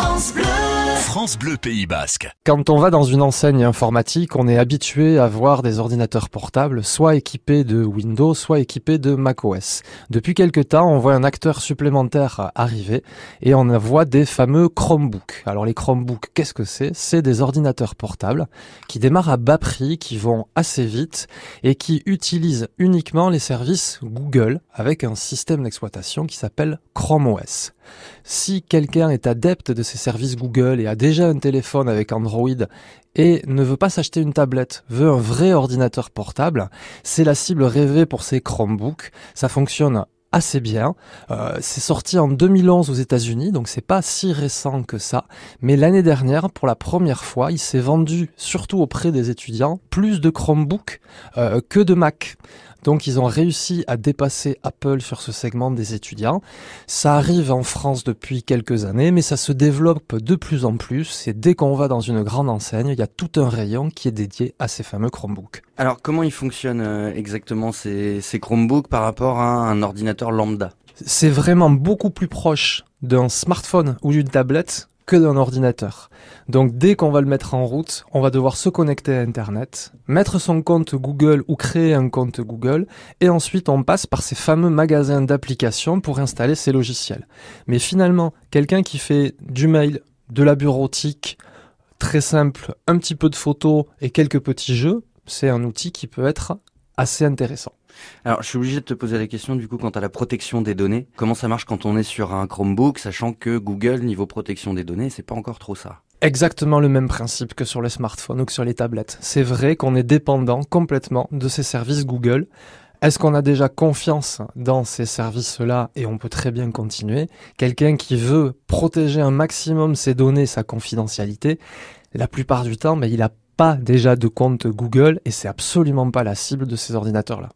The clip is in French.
France Bleu. France Bleu Pays Basque. Quand on va dans une enseigne informatique, on est habitué à voir des ordinateurs portables, soit équipés de Windows, soit équipés de macOS. Depuis quelque temps, on voit un acteur supplémentaire arriver et on voit des fameux Chromebooks. Alors les Chromebooks, qu'est-ce que c'est? C'est des ordinateurs portables qui démarrent à bas prix, qui vont assez vite et qui utilisent uniquement les services Google avec un système d'exploitation qui s'appelle Chrome OS. Si quelqu'un est adepte de ces services Google et a déjà un téléphone avec Android et ne veut pas s'acheter une tablette, veut un vrai ordinateur portable, c'est la cible rêvée pour ces Chromebooks. Ça fonctionne assez bien. Euh, c'est sorti en 2011 aux États-Unis, donc c'est pas si récent que ça. Mais l'année dernière, pour la première fois, il s'est vendu, surtout auprès des étudiants, plus de Chromebooks euh, que de Mac. Donc ils ont réussi à dépasser Apple sur ce segment des étudiants. Ça arrive en France depuis quelques années, mais ça se développe de plus en plus. Et dès qu'on va dans une grande enseigne, il y a tout un rayon qui est dédié à ces fameux Chromebooks. Alors comment ils fonctionnent euh, exactement ces, ces Chromebooks par rapport à un ordinateur lambda C'est vraiment beaucoup plus proche d'un smartphone ou d'une tablette que d'un ordinateur. Donc dès qu'on va le mettre en route, on va devoir se connecter à Internet, mettre son compte Google ou créer un compte Google, et ensuite on passe par ces fameux magasins d'applications pour installer ces logiciels. Mais finalement, quelqu'un qui fait du mail, de la bureautique, très simple, un petit peu de photos et quelques petits jeux, c'est un outil qui peut être assez intéressant. Alors, je suis obligé de te poser la question du coup quant à la protection des données. Comment ça marche quand on est sur un Chromebook, sachant que Google, niveau protection des données, c'est pas encore trop ça? Exactement le même principe que sur les smartphones ou que sur les tablettes. C'est vrai qu'on est dépendant complètement de ces services Google. Est-ce qu'on a déjà confiance dans ces services-là et on peut très bien continuer? Quelqu'un qui veut protéger un maximum ses données, sa confidentialité, la plupart du temps, mais il n'a pas déjà de compte Google et c'est absolument pas la cible de ces ordinateurs-là.